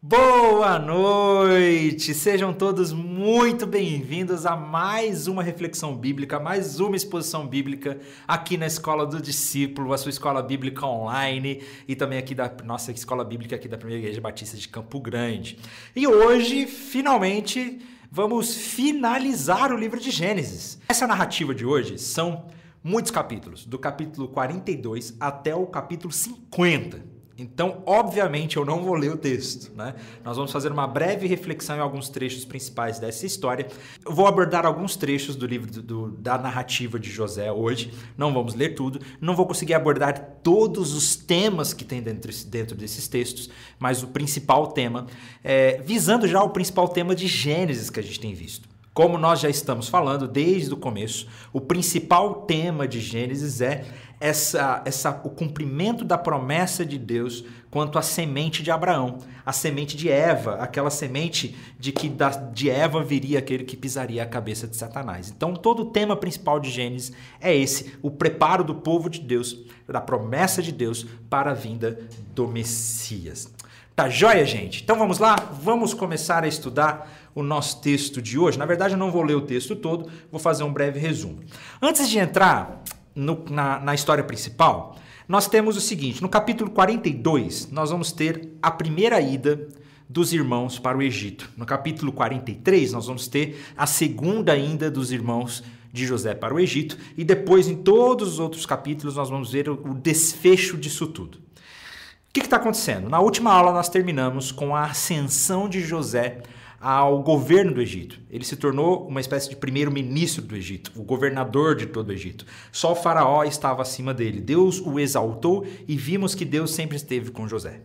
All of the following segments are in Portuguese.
Boa noite! Sejam todos muito bem-vindos a mais uma reflexão bíblica, mais uma exposição bíblica aqui na Escola do Discípulo, a sua escola bíblica online e também aqui da nossa escola bíblica aqui da Primeira Igreja Batista de Campo Grande. E hoje, finalmente, vamos finalizar o livro de Gênesis. Essa narrativa de hoje são muitos capítulos, do capítulo 42 até o capítulo 50. Então, obviamente, eu não vou ler o texto, né? Nós vamos fazer uma breve reflexão em alguns trechos principais dessa história. Eu vou abordar alguns trechos do livro do, do, da narrativa de José hoje. Não vamos ler tudo. Não vou conseguir abordar todos os temas que tem dentro, dentro desses textos, mas o principal tema, é, visando já o principal tema de Gênesis que a gente tem visto. Como nós já estamos falando desde o começo, o principal tema de Gênesis é essa, essa, o cumprimento da promessa de Deus quanto à semente de Abraão, a semente de Eva, aquela semente de que da, de Eva viria aquele que pisaria a cabeça de Satanás. Então, todo o tema principal de Gênesis é esse: o preparo do povo de Deus, da promessa de Deus para a vinda do Messias. Tá joia, gente? Então vamos lá? Vamos começar a estudar o nosso texto de hoje. Na verdade, eu não vou ler o texto todo, vou fazer um breve resumo. Antes de entrar no, na, na história principal, nós temos o seguinte: no capítulo 42, nós vamos ter a primeira ida dos irmãos para o Egito. No capítulo 43, nós vamos ter a segunda ida dos irmãos de José para o Egito. E depois, em todos os outros capítulos, nós vamos ver o, o desfecho disso tudo. O que está acontecendo? Na última aula, nós terminamos com a ascensão de José ao governo do Egito. Ele se tornou uma espécie de primeiro-ministro do Egito, o governador de todo o Egito. Só o faraó estava acima dele. Deus o exaltou e vimos que Deus sempre esteve com José.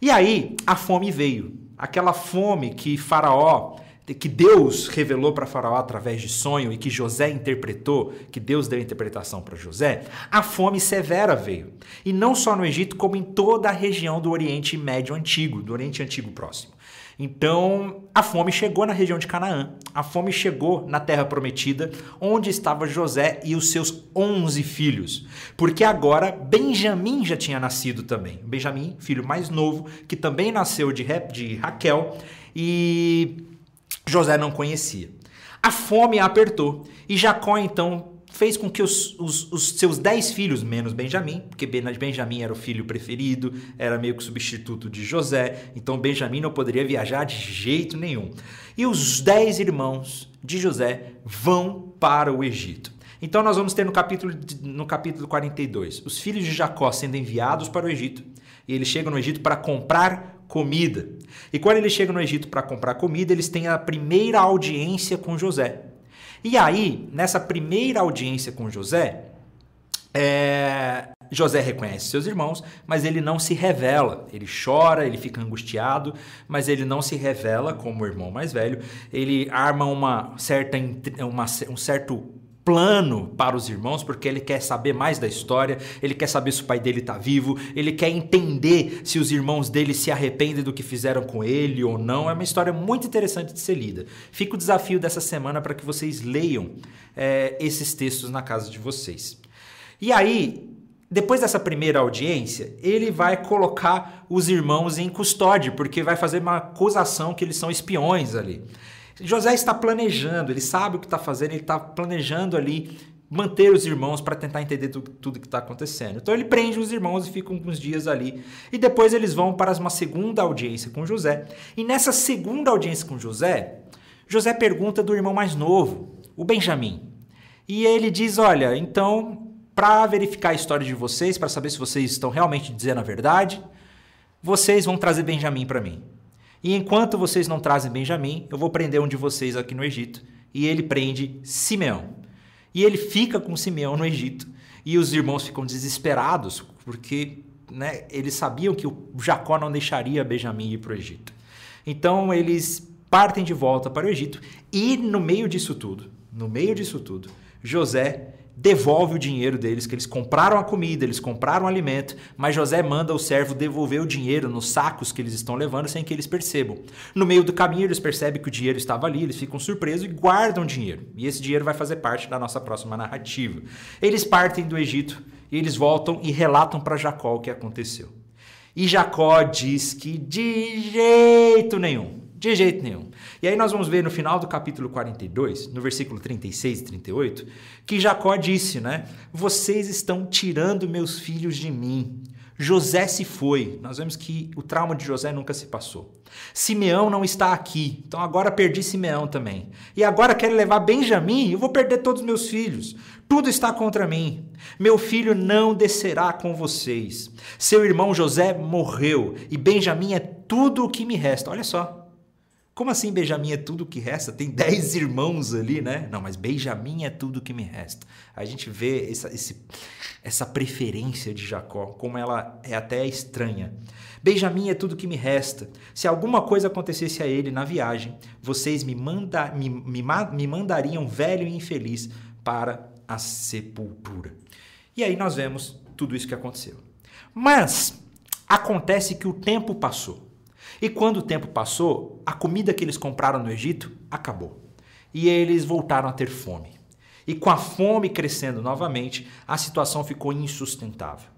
E aí a fome veio. Aquela fome que faraó que Deus revelou para Faraó através de sonho e que José interpretou, que Deus deu a interpretação para José, a fome severa veio. E não só no Egito, como em toda a região do Oriente Médio Antigo, do Oriente Antigo Próximo. Então, a fome chegou na região de Canaã. A fome chegou na terra prometida, onde estava José e os seus 11 filhos. Porque agora Benjamim já tinha nascido também. Benjamim, filho mais novo, que também nasceu de, de Raquel e José não conhecia. A fome apertou e Jacó então fez com que os, os, os, seus dez filhos, menos Benjamim, porque Benjamim era o filho preferido, era meio que substituto de José, então Benjamim não poderia viajar de jeito nenhum. E os dez irmãos de José vão para o Egito. Então nós vamos ter no capítulo, no capítulo 42 os filhos de Jacó sendo enviados para o Egito, e eles chegam no Egito para comprar comida. E quando eles chegam no Egito para comprar comida, eles têm a primeira audiência com José. E aí, nessa primeira audiência com José, é, José reconhece seus irmãos, mas ele não se revela. Ele chora, ele fica angustiado, mas ele não se revela como o irmão mais velho. Ele arma uma certa, uma, um certo plano para os irmãos, porque ele quer saber mais da história, ele quer saber se o pai dele está vivo, ele quer entender se os irmãos dele se arrependem do que fizeram com ele ou não. É uma história muito interessante de ser lida. Fica o desafio dessa semana para que vocês leiam é, esses textos na casa de vocês. E aí, depois dessa primeira audiência, ele vai colocar os irmãos em custódia, porque vai fazer uma acusação que eles são espiões ali. José está planejando, ele sabe o que está fazendo, ele está planejando ali manter os irmãos para tentar entender tudo, tudo que está acontecendo. Então ele prende os irmãos e fica uns dias ali. E depois eles vão para uma segunda audiência com José. E nessa segunda audiência com José, José pergunta do irmão mais novo, o Benjamim. E ele diz: Olha, então, para verificar a história de vocês, para saber se vocês estão realmente dizendo a verdade, vocês vão trazer Benjamim para mim. E enquanto vocês não trazem Benjamim, eu vou prender um de vocês aqui no Egito. E ele prende Simeão. E ele fica com Simeão no Egito. E os irmãos ficam desesperados, porque né, eles sabiam que o Jacó não deixaria Benjamim ir para o Egito. Então eles partem de volta para o Egito. E no meio disso tudo, no meio disso tudo, José devolve o dinheiro deles, que eles compraram a comida, eles compraram o alimento, mas José manda o servo devolver o dinheiro nos sacos que eles estão levando sem que eles percebam. No meio do caminho, eles percebem que o dinheiro estava ali, eles ficam surpresos e guardam o dinheiro. E esse dinheiro vai fazer parte da nossa próxima narrativa. Eles partem do Egito e eles voltam e relatam para Jacó o que aconteceu. E Jacó diz que de jeito nenhum, de jeito nenhum. E aí nós vamos ver no final do capítulo 42, no versículo 36 e 38, que Jacó disse, né? Vocês estão tirando meus filhos de mim. José se foi. Nós vemos que o trauma de José nunca se passou. Simeão não está aqui. Então agora perdi Simeão também. E agora quero levar Benjamim, eu vou perder todos os meus filhos. Tudo está contra mim. Meu filho não descerá com vocês. Seu irmão José morreu e Benjamim é tudo o que me resta. Olha só. Como assim Benjamim é tudo que resta? Tem dez irmãos ali, né? Não, mas Benjamim é tudo que me resta. A gente vê essa, esse, essa preferência de Jacó, como ela é até estranha. Benjamim é tudo que me resta. Se alguma coisa acontecesse a ele na viagem, vocês me, manda, me, me, me mandariam velho e infeliz para a sepultura. E aí nós vemos tudo isso que aconteceu. Mas acontece que o tempo passou. E quando o tempo passou, a comida que eles compraram no Egito acabou. E eles voltaram a ter fome. E com a fome crescendo novamente, a situação ficou insustentável.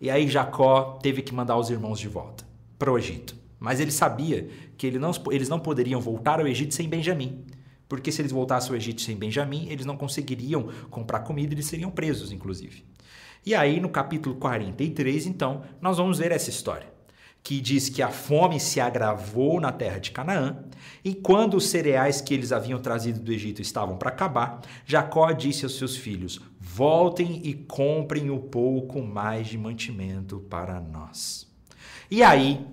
E aí Jacó teve que mandar os irmãos de volta para o Egito. Mas ele sabia que ele não, eles não poderiam voltar ao Egito sem Benjamim. Porque se eles voltassem ao Egito sem Benjamim, eles não conseguiriam comprar comida, eles seriam presos, inclusive. E aí, no capítulo 43, então, nós vamos ver essa história que diz que a fome se agravou na terra de Canaã, e quando os cereais que eles haviam trazido do Egito estavam para acabar, Jacó disse aos seus filhos: Voltem e comprem um pouco mais de mantimento para nós. E aí,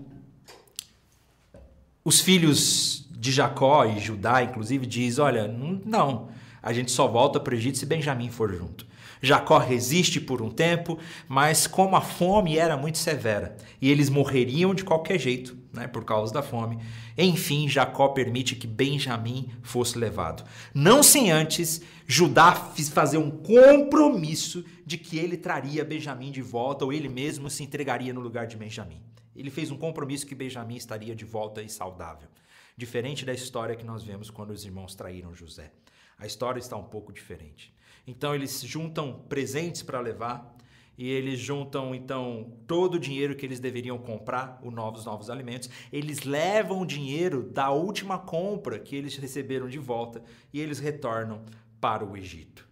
os filhos de Jacó e Judá, inclusive, diz: Olha, não, a gente só volta para o Egito se Benjamim for junto. Jacó resiste por um tempo, mas como a fome era muito severa e eles morreriam de qualquer jeito, né, por causa da fome, enfim, Jacó permite que Benjamim fosse levado. Não sem antes Judá fazer um compromisso de que ele traria Benjamim de volta ou ele mesmo se entregaria no lugar de Benjamim. Ele fez um compromisso que Benjamim estaria de volta e saudável. Diferente da história que nós vemos quando os irmãos traíram José. A história está um pouco diferente. Então eles juntam presentes para levar e eles juntam então todo o dinheiro que eles deveriam comprar os novos novos alimentos. Eles levam o dinheiro da última compra que eles receberam de volta e eles retornam para o Egito.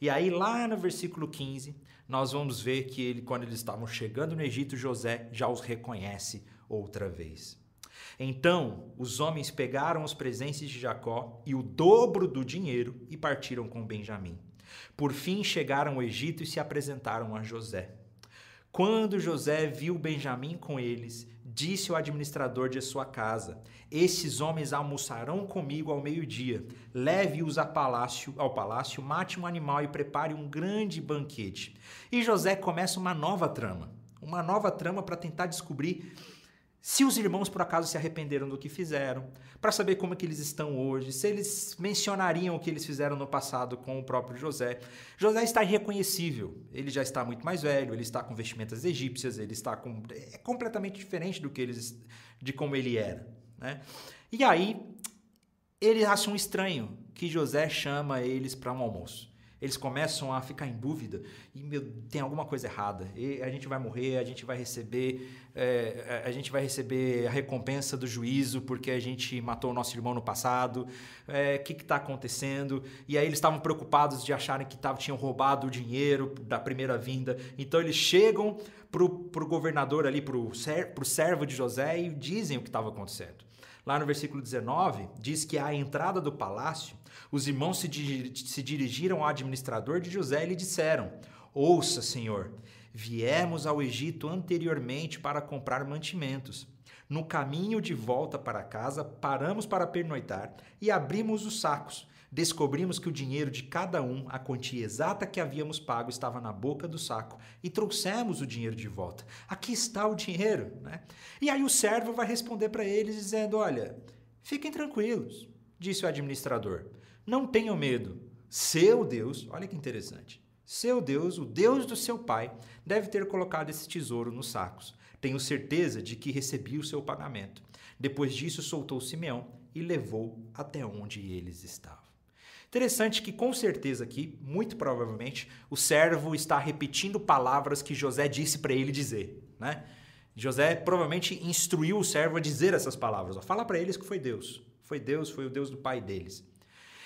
E aí lá no versículo 15, nós vamos ver que ele quando eles estavam chegando no Egito, José já os reconhece outra vez. Então os homens pegaram os presentes de Jacó e o dobro do dinheiro e partiram com Benjamim. Por fim chegaram ao Egito e se apresentaram a José. Quando José viu Benjamim com eles, disse ao administrador de sua casa: Esses homens almoçarão comigo ao meio-dia. Leve-os ao palácio, ao palácio, mate um animal e prepare um grande banquete. E José começa uma nova trama, uma nova trama para tentar descobrir se os irmãos por acaso se arrependeram do que fizeram, para saber como é que eles estão hoje, se eles mencionariam o que eles fizeram no passado com o próprio José. José está irreconhecível, ele já está muito mais velho, ele está com vestimentas egípcias, ele está com é completamente diferente do que eles de como ele era, né? E aí eles acham estranho que José chama eles para um almoço eles começam a ficar em dúvida e meu, tem alguma coisa errada. E a gente vai morrer, a gente vai receber, é, a gente vai receber a recompensa do juízo porque a gente matou o nosso irmão no passado. O é, que está acontecendo? E aí eles estavam preocupados de acharem que tavam, tinham roubado o dinheiro da primeira vinda. Então eles chegam para o governador ali, para o servo de José e dizem o que estava acontecendo. Lá no versículo 19, diz que à entrada do palácio, os irmãos se, se dirigiram ao administrador de José e lhe disseram: Ouça, senhor, viemos ao Egito anteriormente para comprar mantimentos. No caminho de volta para casa, paramos para pernoitar e abrimos os sacos descobrimos que o dinheiro de cada um, a quantia exata que havíamos pago, estava na boca do saco e trouxemos o dinheiro de volta. Aqui está o dinheiro. Né? E aí o servo vai responder para eles dizendo: Olha, fiquem tranquilos, disse o administrador. Não tenham medo. Seu Deus, olha que interessante. Seu Deus, o Deus do seu pai, deve ter colocado esse tesouro nos sacos. Tenho certeza de que recebi o seu pagamento. Depois disso, soltou Simeão e levou até onde eles estavam. Interessante que, com certeza, aqui, muito provavelmente, o servo está repetindo palavras que José disse para ele dizer. Né? José provavelmente instruiu o servo a dizer essas palavras. Ó, Fala para eles que foi Deus. Foi Deus, foi o Deus do pai deles.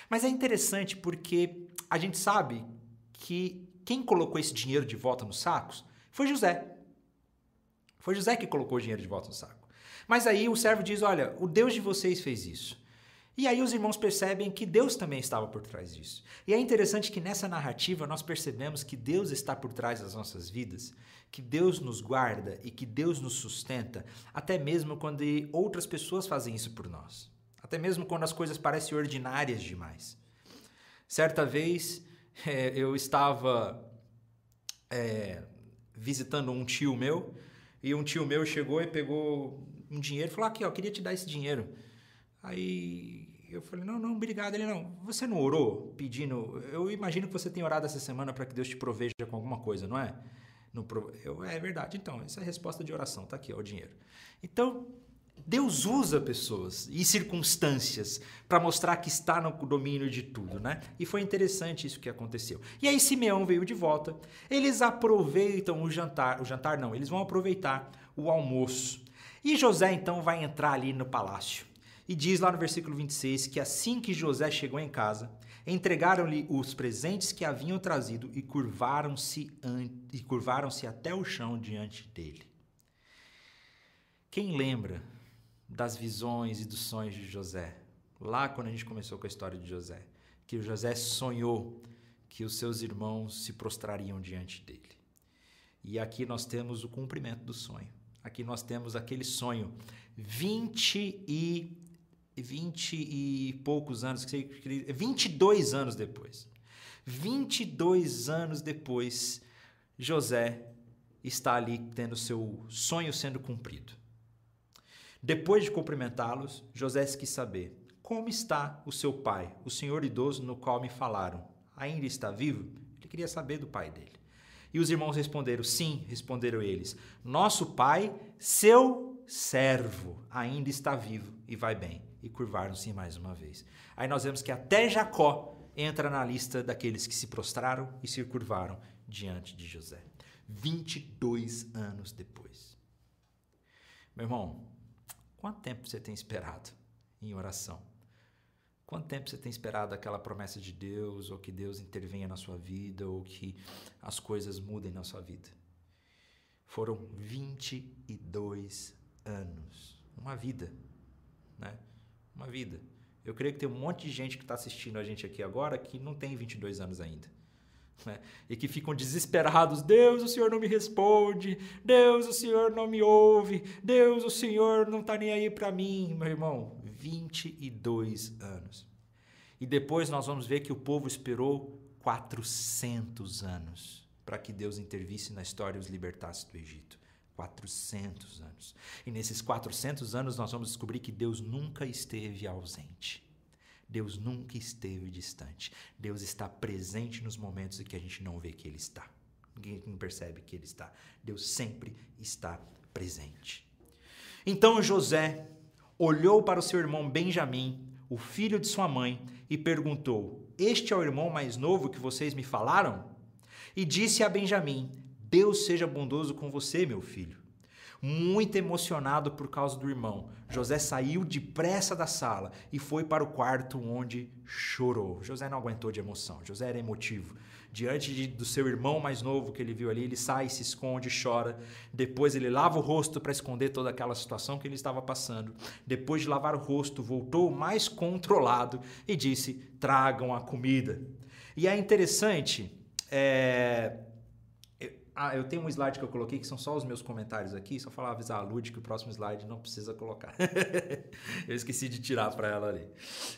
Mas é interessante porque a gente sabe que quem colocou esse dinheiro de volta nos sacos foi José. Foi José que colocou o dinheiro de volta no saco. Mas aí o servo diz: Olha, o Deus de vocês fez isso. E aí os irmãos percebem que Deus também estava por trás disso. E é interessante que nessa narrativa nós percebemos que Deus está por trás das nossas vidas, que Deus nos guarda e que Deus nos sustenta, até mesmo quando outras pessoas fazem isso por nós. Até mesmo quando as coisas parecem ordinárias demais. Certa vez é, eu estava é, visitando um tio meu e um tio meu chegou e pegou um dinheiro e falou: Aqui, ó, eu queria te dar esse dinheiro. Aí eu falei: Não, não, obrigado. Ele não. Você não orou pedindo? Eu imagino que você tenha orado essa semana para que Deus te proveja com alguma coisa, não é? No, eu, é verdade. Então, essa é a resposta de oração. Tá aqui, ó, o dinheiro. Então, Deus usa pessoas e circunstâncias para mostrar que está no domínio de tudo, né? E foi interessante isso que aconteceu. E aí Simeão veio de volta. Eles aproveitam o jantar, o jantar não, eles vão aproveitar o almoço. E José então vai entrar ali no palácio. E diz lá no versículo 26 que assim que José chegou em casa, entregaram-lhe os presentes que haviam trazido e curvaram-se e curvaram-se até o chão diante dele. Quem lembra das visões e dos sonhos de José. Lá quando a gente começou com a história de José, que José sonhou que os seus irmãos se prostrariam diante dele. E aqui nós temos o cumprimento do sonho. Aqui nós temos aquele sonho 20 e 20 e poucos anos, 22 anos depois. 22 anos depois, José está ali tendo seu sonho sendo cumprido. Depois de cumprimentá-los, José quis saber: Como está o seu pai, o senhor idoso no qual me falaram? Ainda está vivo? Ele queria saber do pai dele. E os irmãos responderam: Sim, responderam eles. Nosso pai, seu servo, ainda está vivo e vai bem. E curvaram-se mais uma vez. Aí nós vemos que até Jacó entra na lista daqueles que se prostraram e se curvaram diante de José. 22 anos depois. Meu irmão, Quanto tempo você tem esperado em oração? Quanto tempo você tem esperado aquela promessa de Deus, ou que Deus intervenha na sua vida, ou que as coisas mudem na sua vida? Foram 22 anos. Uma vida, né? Uma vida. Eu creio que tem um monte de gente que está assistindo a gente aqui agora que não tem 22 anos ainda né? e que ficam desesperados: Deus, o Senhor não me responde, Deus, o Senhor não me ouve, Deus, o Senhor não está nem aí para mim, meu irmão. 22 anos. E depois nós vamos ver que o povo esperou 400 anos para que Deus intervisse na história e os libertasse do Egito. 400 anos. E nesses 400 anos nós vamos descobrir que Deus nunca esteve ausente. Deus nunca esteve distante. Deus está presente nos momentos em que a gente não vê que Ele está. Ninguém percebe que Ele está. Deus sempre está presente. Então José olhou para o seu irmão Benjamim, o filho de sua mãe, e perguntou: Este é o irmão mais novo que vocês me falaram? E disse a Benjamim: Deus seja bondoso com você, meu filho muito emocionado por causa do irmão. José saiu depressa da sala e foi para o quarto onde chorou. José não aguentou de emoção, José era emotivo. Diante de, do seu irmão mais novo que ele viu ali, ele sai, se esconde, chora. Depois ele lava o rosto para esconder toda aquela situação que ele estava passando. Depois de lavar o rosto, voltou mais controlado e disse: Tragam a comida. E é interessante, é, ah, eu tenho um slide que eu coloquei que são só os meus comentários aqui, só falar avisar a Lud que o próximo slide não precisa colocar. eu esqueci de tirar para ela ali.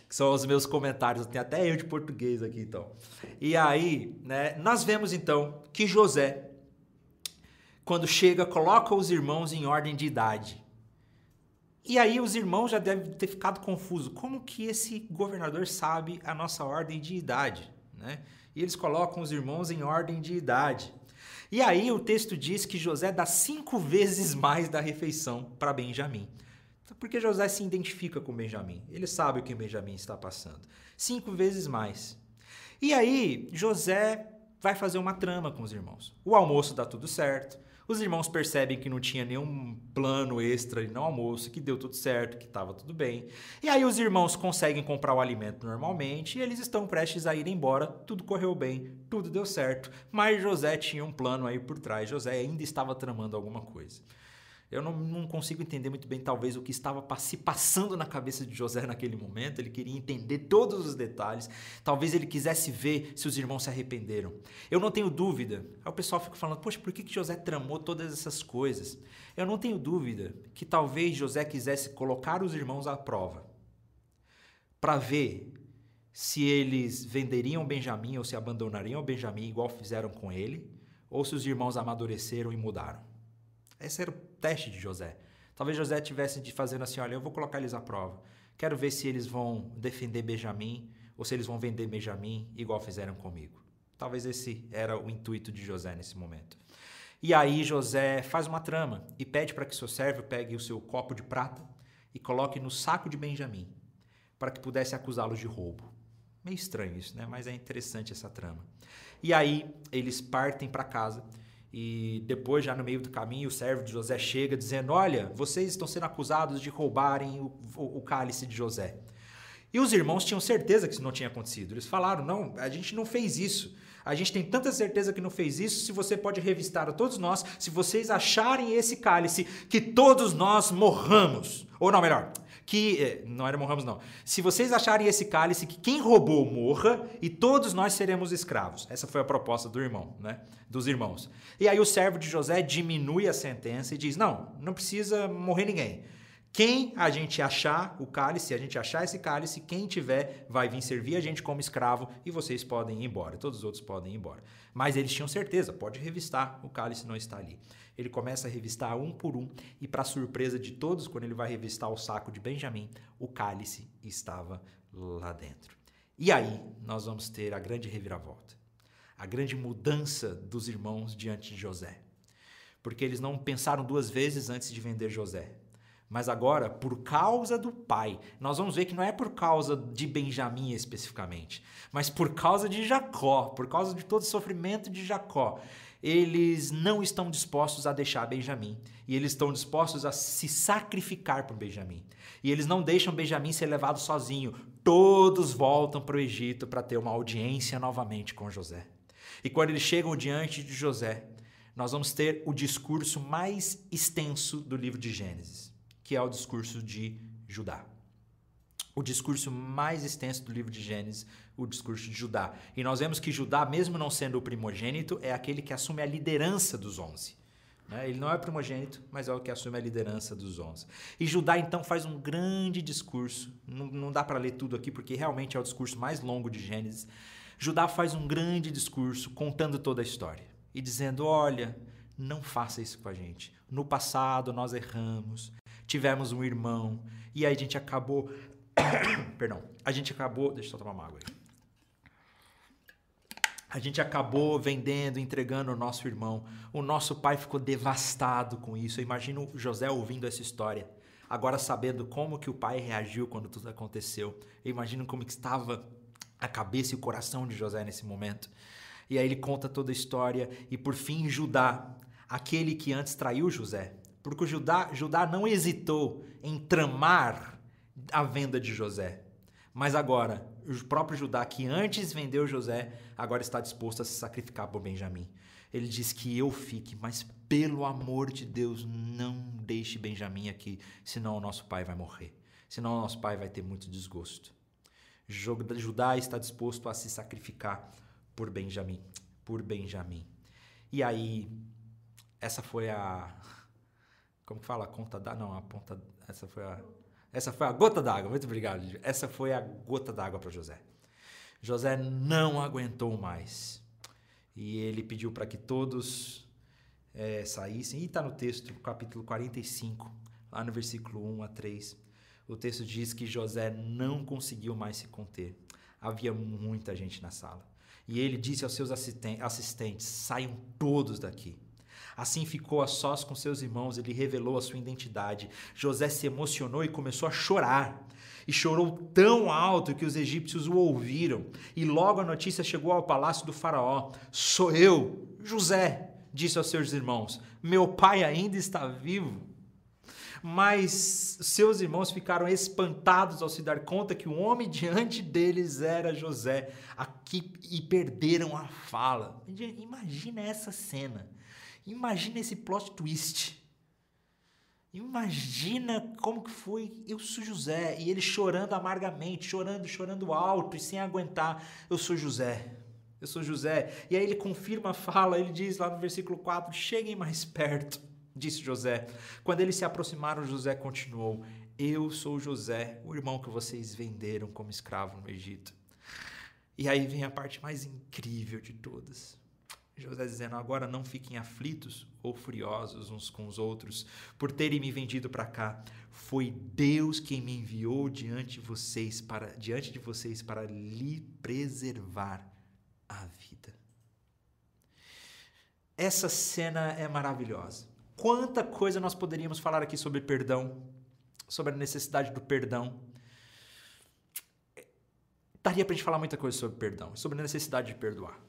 Que são os meus comentários, tem até eu de português aqui então. E aí, né, nós vemos então que José quando chega, coloca os irmãos em ordem de idade. E aí os irmãos já devem ter ficado confusos. Como que esse governador sabe a nossa ordem de idade, né? E eles colocam os irmãos em ordem de idade. E aí o texto diz que José dá cinco vezes mais da refeição para Benjamim. Porque José se identifica com Benjamim. Ele sabe o que Benjamim está passando. Cinco vezes mais. E aí José vai fazer uma trama com os irmãos. O almoço dá tudo certo. Os irmãos percebem que não tinha nenhum plano extra no almoço, que deu tudo certo, que estava tudo bem. E aí os irmãos conseguem comprar o alimento normalmente e eles estão prestes a ir embora. Tudo correu bem, tudo deu certo. Mas José tinha um plano aí por trás. José ainda estava tramando alguma coisa. Eu não, não, consigo entender muito bem, talvez, o que estava se passando na cabeça de José naquele momento. Ele queria entender todos os detalhes. Talvez ele quisesse ver se os irmãos se arrependeram. Eu não tenho dúvida. Aí o pessoal fica falando, poxa, por que, que José tramou todas essas coisas? Eu não tenho dúvida que talvez José quisesse colocar os irmãos à prova para ver se eles venderiam Benjamim ou se abandonariam Benjamim igual fizeram com ele, ou se os irmãos amadureceram e mudaram. Esse era o teste de José. Talvez José tivesse de fazendo assim, olha, eu vou colocar eles à prova. Quero ver se eles vão defender Benjamim ou se eles vão vender Benjamim igual fizeram comigo. Talvez esse era o intuito de José nesse momento. E aí José faz uma trama e pede para que seu servo pegue o seu copo de prata e coloque no saco de Benjamim, para que pudesse acusá-los de roubo. Meio estranho isso, né? Mas é interessante essa trama. E aí eles partem para casa e depois, já no meio do caminho, o servo de José chega dizendo: Olha, vocês estão sendo acusados de roubarem o, o, o cálice de José. E os irmãos tinham certeza que isso não tinha acontecido. Eles falaram: Não, a gente não fez isso. A gente tem tanta certeza que não fez isso. Se você pode revistar a todos nós, se vocês acharem esse cálice, que todos nós morramos. Ou não, melhor, que é, não era morramos não. Se vocês acharem esse cálice que quem roubou morra e todos nós seremos escravos. Essa foi a proposta do irmão, né? Dos irmãos. E aí o servo de José diminui a sentença e diz: "Não, não precisa morrer ninguém. Quem a gente achar o cálice, a gente achar esse cálice, quem tiver vai vir servir a gente como escravo e vocês podem ir embora. Todos os outros podem ir embora. Mas eles tinham certeza, pode revistar, o cálice não está ali. Ele começa a revistar um por um e, para surpresa de todos, quando ele vai revistar o saco de Benjamim, o cálice estava lá dentro. E aí nós vamos ter a grande reviravolta, a grande mudança dos irmãos diante de José. Porque eles não pensaram duas vezes antes de vender José. Mas agora, por causa do pai, nós vamos ver que não é por causa de Benjamim especificamente, mas por causa de Jacó, por causa de todo o sofrimento de Jacó eles não estão dispostos a deixar Benjamim e eles estão dispostos a se sacrificar por Benjamim. E eles não deixam Benjamim ser levado sozinho. Todos voltam para o Egito para ter uma audiência novamente com José. E quando eles chegam diante de José, nós vamos ter o discurso mais extenso do livro de Gênesis, que é o discurso de Judá o discurso mais extenso do livro de Gênesis, o discurso de Judá. E nós vemos que Judá, mesmo não sendo o primogênito, é aquele que assume a liderança dos onze. Né? Ele não é primogênito, mas é o que assume a liderança dos onze. E Judá, então, faz um grande discurso. Não, não dá para ler tudo aqui, porque realmente é o discurso mais longo de Gênesis. Judá faz um grande discurso contando toda a história e dizendo: olha, não faça isso com a gente. No passado nós erramos, tivemos um irmão e aí a gente acabou Perdão. A gente acabou. Deixa eu só tomar uma água aí. A gente acabou vendendo, entregando o nosso irmão. O nosso pai ficou devastado com isso. Eu imagino José ouvindo essa história. Agora sabendo como que o pai reagiu quando tudo aconteceu. Eu imagino como que estava a cabeça e o coração de José nesse momento. E aí ele conta toda a história e por fim Judá, aquele que antes traiu José, porque Judá, Judá não hesitou em tramar a venda de José. Mas agora, o próprio Judá, que antes vendeu José, agora está disposto a se sacrificar por Benjamim. Ele diz que eu fique, mas pelo amor de Deus, não deixe Benjamim aqui, senão o nosso pai vai morrer. Senão o nosso pai vai ter muito desgosto. Judá está disposto a se sacrificar por Benjamim, por Benjamim. E aí, essa foi a como que fala? A conta da não, a ponta, essa foi a essa foi a gota d'água. Muito obrigado. Essa foi a gota d'água para José. José não aguentou mais. E ele pediu para que todos é, saíssem. E está no texto, capítulo 45, lá no versículo 1 a 3. O texto diz que José não conseguiu mais se conter. Havia muita gente na sala. E ele disse aos seus assistentes: saiam todos daqui. Assim ficou a sós com seus irmãos, ele revelou a sua identidade. José se emocionou e começou a chorar. E chorou tão alto que os egípcios o ouviram. E logo a notícia chegou ao palácio do Faraó: Sou eu, José, disse aos seus irmãos: Meu pai ainda está vivo. Mas seus irmãos ficaram espantados ao se dar conta que o homem diante deles era José, aqui e perderam a fala. Imagina essa cena. Imagina esse plot twist. Imagina como que foi, eu sou José, e ele chorando amargamente, chorando, chorando alto e sem aguentar, eu sou José. Eu sou José. E aí ele confirma a fala, ele diz lá no versículo 4: Cheguem mais perto, disse José. Quando eles se aproximaram, José continuou: Eu sou José, o irmão que vocês venderam como escravo no Egito. E aí vem a parte mais incrível de todas. José dizendo: Agora não fiquem aflitos ou furiosos uns com os outros por terem me vendido para cá. Foi Deus quem me enviou diante de vocês para diante de vocês para lhe preservar a vida. Essa cena é maravilhosa. Quanta coisa nós poderíamos falar aqui sobre perdão, sobre a necessidade do perdão. Daria para a gente falar muita coisa sobre perdão, sobre a necessidade de perdoar.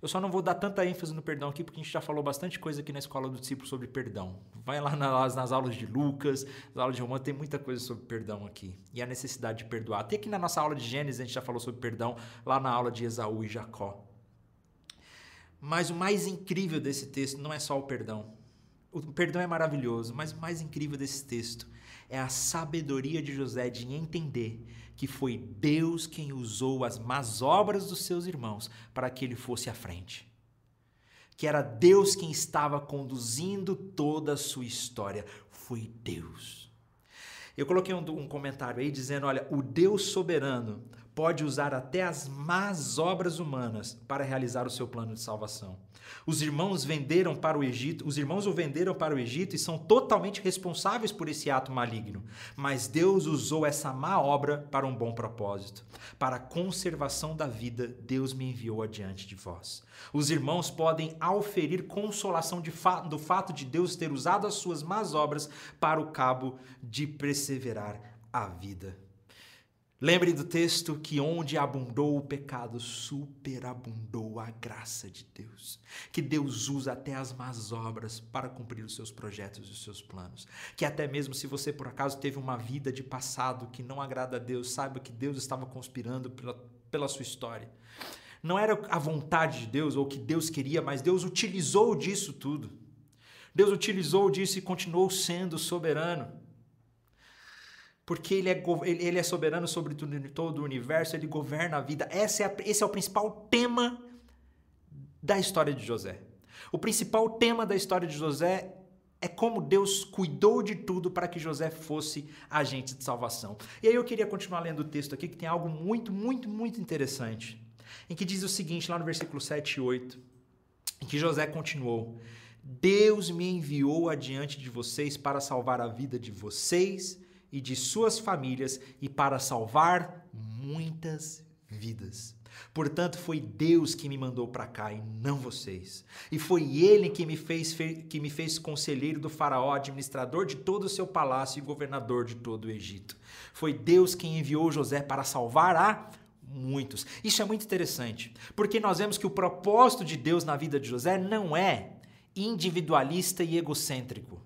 Eu só não vou dar tanta ênfase no perdão aqui, porque a gente já falou bastante coisa aqui na escola do discípulo sobre perdão. Vai lá nas, nas aulas de Lucas, nas aulas de Romano, tem muita coisa sobre perdão aqui. E a necessidade de perdoar. Até aqui na nossa aula de Gênesis a gente já falou sobre perdão, lá na aula de Esaú e Jacó. Mas o mais incrível desse texto não é só o perdão. O perdão é maravilhoso, mas o mais incrível desse texto é a sabedoria de José de entender que foi Deus quem usou as más obras dos seus irmãos para que ele fosse à frente. Que era Deus quem estava conduzindo toda a sua história. Foi Deus. Eu coloquei um, um comentário aí dizendo: olha, o Deus soberano pode usar até as más obras humanas para realizar o seu plano de salvação. Os irmãos venderam para o Egito, os irmãos o venderam para o Egito e são totalmente responsáveis por esse ato maligno. Mas Deus usou essa má obra para um bom propósito. Para a conservação da vida, Deus me enviou adiante de vós. Os irmãos podem auferir consolação fa do fato de Deus ter usado as suas más obras para o cabo de perseverar a vida. Lembre do texto que onde abundou o pecado, superabundou a graça de Deus. Que Deus usa até as más obras para cumprir os seus projetos e os seus planos. Que até mesmo se você por acaso teve uma vida de passado que não agrada a Deus, saiba que Deus estava conspirando pela, pela sua história. Não era a vontade de Deus ou o que Deus queria, mas Deus utilizou disso tudo. Deus utilizou disso e continuou sendo soberano porque ele é, ele é soberano sobre todo o universo, ele governa a vida. É, esse é o principal tema da história de José. O principal tema da história de José é como Deus cuidou de tudo para que José fosse agente de salvação. E aí eu queria continuar lendo o texto aqui, que tem algo muito, muito, muito interessante, em que diz o seguinte, lá no versículo 7 e 8, em que José continuou: Deus me enviou adiante de vocês para salvar a vida de vocês e de suas famílias e para salvar muitas vidas. Portanto, foi Deus que me mandou para cá e não vocês. E foi ele que me fez que me fez conselheiro do faraó, administrador de todo o seu palácio e governador de todo o Egito. Foi Deus quem enviou José para salvar a muitos. Isso é muito interessante, porque nós vemos que o propósito de Deus na vida de José não é individualista e egocêntrico.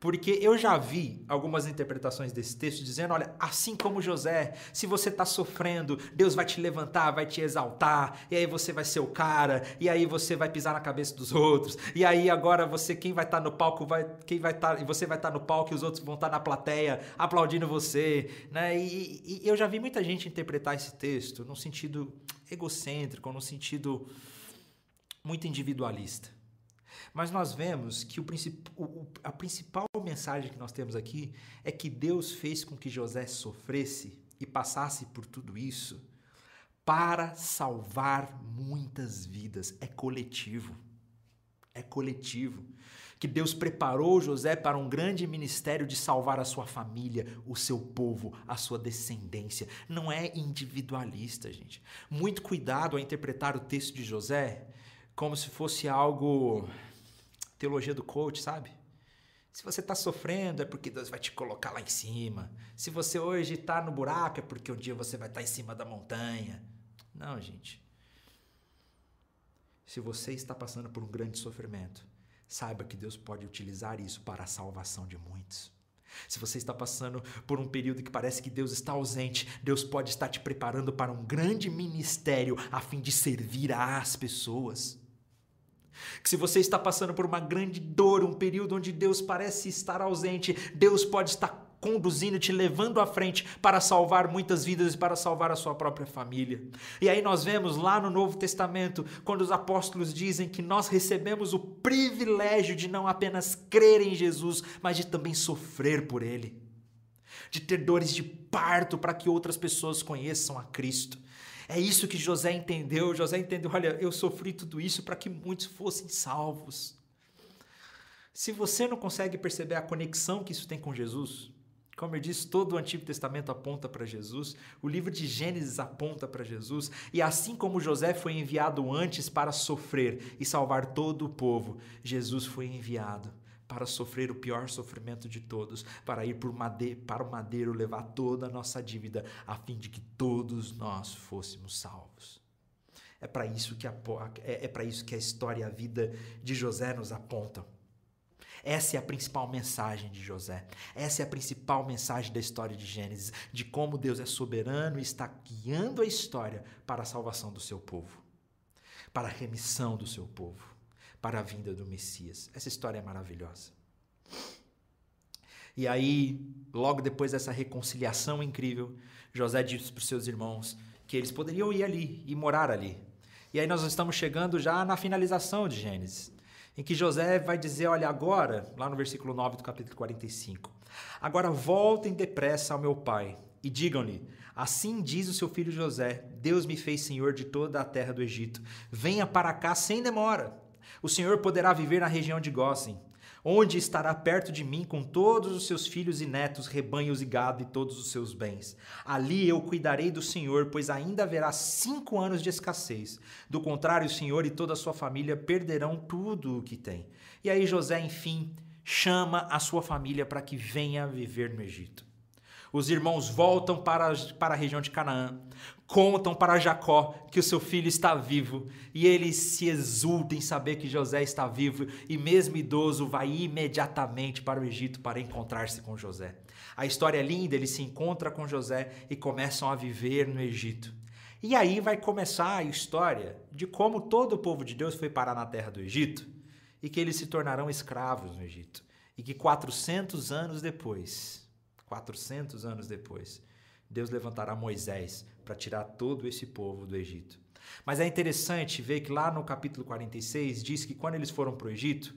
Porque eu já vi algumas interpretações desse texto dizendo: olha, assim como José, se você está sofrendo, Deus vai te levantar, vai te exaltar, e aí você vai ser o cara, e aí você vai pisar na cabeça dos outros, e aí agora você, quem vai estar tá no palco, vai, quem vai estar, tá, e você vai estar tá no palco e os outros vão estar tá na plateia aplaudindo você. Né? E, e, eu já vi muita gente interpretar esse texto num sentido egocêntrico, num sentido muito individualista. Mas nós vemos que o, o, a principal mensagem que nós temos aqui é que Deus fez com que José sofresse e passasse por tudo isso para salvar muitas vidas. É coletivo. É coletivo. Que Deus preparou José para um grande ministério de salvar a sua família, o seu povo, a sua descendência. Não é individualista, gente. Muito cuidado a interpretar o texto de José como se fosse algo teologia do coach, sabe? Se você está sofrendo, é porque Deus vai te colocar lá em cima. Se você hoje está no buraco, é porque um dia você vai estar tá em cima da montanha. Não, gente. Se você está passando por um grande sofrimento, saiba que Deus pode utilizar isso para a salvação de muitos. Se você está passando por um período que parece que Deus está ausente, Deus pode estar te preparando para um grande ministério a fim de servir às pessoas. Que se você está passando por uma grande dor, um período onde Deus parece estar ausente, Deus pode estar conduzindo, te levando à frente para salvar muitas vidas e para salvar a sua própria família. E aí nós vemos lá no Novo Testamento, quando os apóstolos dizem que nós recebemos o privilégio de não apenas crer em Jesus, mas de também sofrer por ele. De ter dores de parto para que outras pessoas conheçam a Cristo. É isso que José entendeu. José entendeu: olha, eu sofri tudo isso para que muitos fossem salvos. Se você não consegue perceber a conexão que isso tem com Jesus, como eu disse, todo o Antigo Testamento aponta para Jesus, o livro de Gênesis aponta para Jesus, e assim como José foi enviado antes para sofrer e salvar todo o povo, Jesus foi enviado para sofrer o pior sofrimento de todos, para ir made para o madeiro levar toda a nossa dívida, a fim de que todos nós fôssemos salvos. É para isso que é, é para isso que a história e a vida de José nos apontam. Essa é a principal mensagem de José. Essa é a principal mensagem da história de Gênesis, de como Deus é soberano e está guiando a história para a salvação do seu povo, para a remissão do seu povo, para a vinda do Messias. Essa história é maravilhosa. E aí, logo depois dessa reconciliação incrível, José disse para os seus irmãos que eles poderiam ir ali e morar ali. E aí nós estamos chegando já na finalização de Gênesis em que José vai dizer: Olha, agora, lá no versículo 9 do capítulo 45, agora voltem depressa ao meu pai e digam-lhe: Assim diz o seu filho José: Deus me fez senhor de toda a terra do Egito. Venha para cá sem demora. O senhor poderá viver na região de Gósen onde estará perto de mim com todos os seus filhos e netos, rebanhos e gado e todos os seus bens. Ali eu cuidarei do Senhor, pois ainda haverá cinco anos de escassez. Do contrário, o Senhor e toda a sua família perderão tudo o que tem. E aí José, enfim, chama a sua família para que venha viver no Egito. Os irmãos voltam para, para a região de Canaã, contam para Jacó que o seu filho está vivo e ele se exulta em saber que José está vivo e, mesmo idoso, vai imediatamente para o Egito para encontrar-se com José. A história é linda, ele se encontra com José e começam a viver no Egito. E aí vai começar a história de como todo o povo de Deus foi parar na terra do Egito e que eles se tornarão escravos no Egito. E que 400 anos depois, 400 anos depois, Deus levantará Moisés para tirar todo esse povo do Egito. Mas é interessante ver que lá no capítulo 46 diz que quando eles foram para o Egito,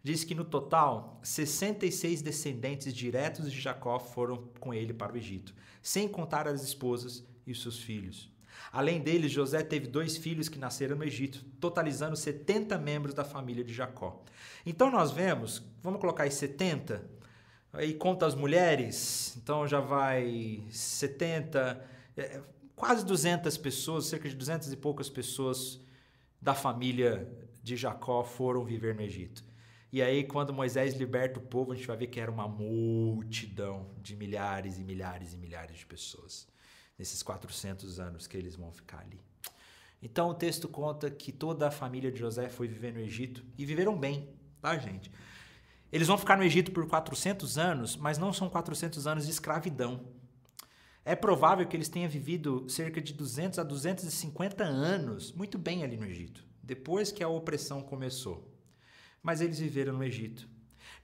diz que no total 66 descendentes diretos de Jacó foram com ele para o Egito, sem contar as esposas e os seus filhos. Além deles, José teve dois filhos que nasceram no Egito, totalizando 70 membros da família de Jacó. Então nós vemos, vamos colocar aí 70, Aí conta as mulheres, então já vai 70, é, quase 200 pessoas, cerca de 200 e poucas pessoas da família de Jacó foram viver no Egito. E aí, quando Moisés liberta o povo, a gente vai ver que era uma multidão de milhares e milhares e milhares de pessoas, nesses 400 anos que eles vão ficar ali. Então, o texto conta que toda a família de José foi viver no Egito e viveram bem, tá, gente? Eles vão ficar no Egito por 400 anos, mas não são 400 anos de escravidão. É provável que eles tenham vivido cerca de 200 a 250 anos muito bem ali no Egito, depois que a opressão começou. Mas eles viveram no Egito.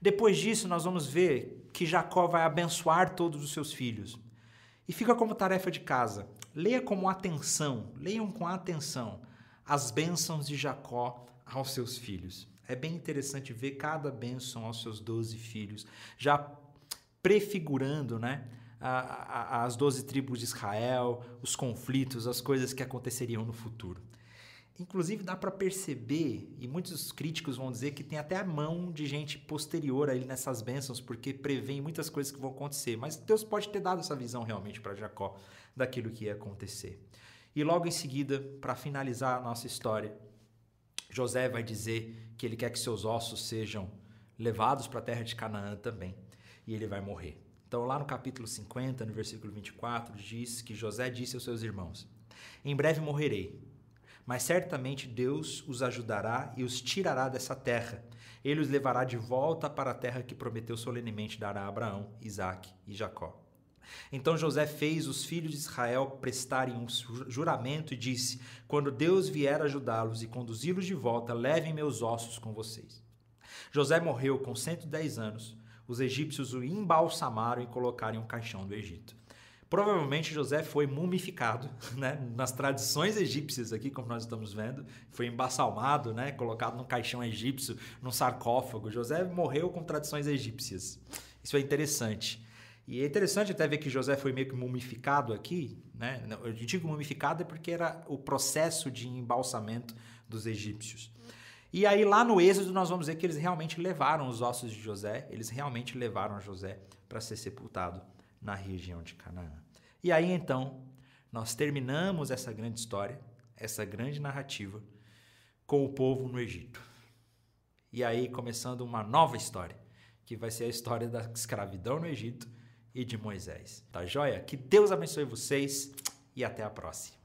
Depois disso, nós vamos ver que Jacó vai abençoar todos os seus filhos. E fica como tarefa de casa: leia com atenção, leiam com atenção as bênçãos de Jacó aos seus filhos. É bem interessante ver cada bênção aos seus doze filhos, já prefigurando né, a, a, as doze tribos de Israel, os conflitos, as coisas que aconteceriam no futuro. Inclusive dá para perceber, e muitos críticos vão dizer que tem até a mão de gente posterior aí nessas bênçãos, porque prevêem muitas coisas que vão acontecer. Mas Deus pode ter dado essa visão realmente para Jacó daquilo que ia acontecer. E logo em seguida, para finalizar a nossa história, José vai dizer que ele quer que seus ossos sejam levados para a terra de Canaã também, e ele vai morrer. Então, lá no capítulo 50, no versículo 24, diz que José disse aos seus irmãos: Em breve morrerei, Mas certamente Deus os ajudará e os tirará dessa terra. Ele os levará de volta para a terra que prometeu solenemente dar a Abraão, Isaque e Jacó. Então José fez os filhos de Israel prestarem um juramento e disse: Quando Deus vier ajudá-los e conduzi-los de volta, levem meus ossos com vocês. José morreu com 110 anos. Os egípcios o embalsamaram e colocaram em um caixão do Egito. Provavelmente José foi mumificado, né? nas tradições egípcias aqui, como nós estamos vendo, foi embalsamado, né? colocado num caixão egípcio, num sarcófago. José morreu com tradições egípcias. Isso é interessante. E é interessante até ver que José foi meio que mumificado aqui, né? Eu digo mumificado é porque era o processo de embalsamento dos egípcios. E aí lá no Êxodo nós vamos ver que eles realmente levaram os ossos de José, eles realmente levaram José para ser sepultado na região de Canaã. E aí então, nós terminamos essa grande história, essa grande narrativa, com o povo no Egito. E aí começando uma nova história, que vai ser a história da escravidão no Egito e de Moisés. Tá joia? Que Deus abençoe vocês e até a próxima.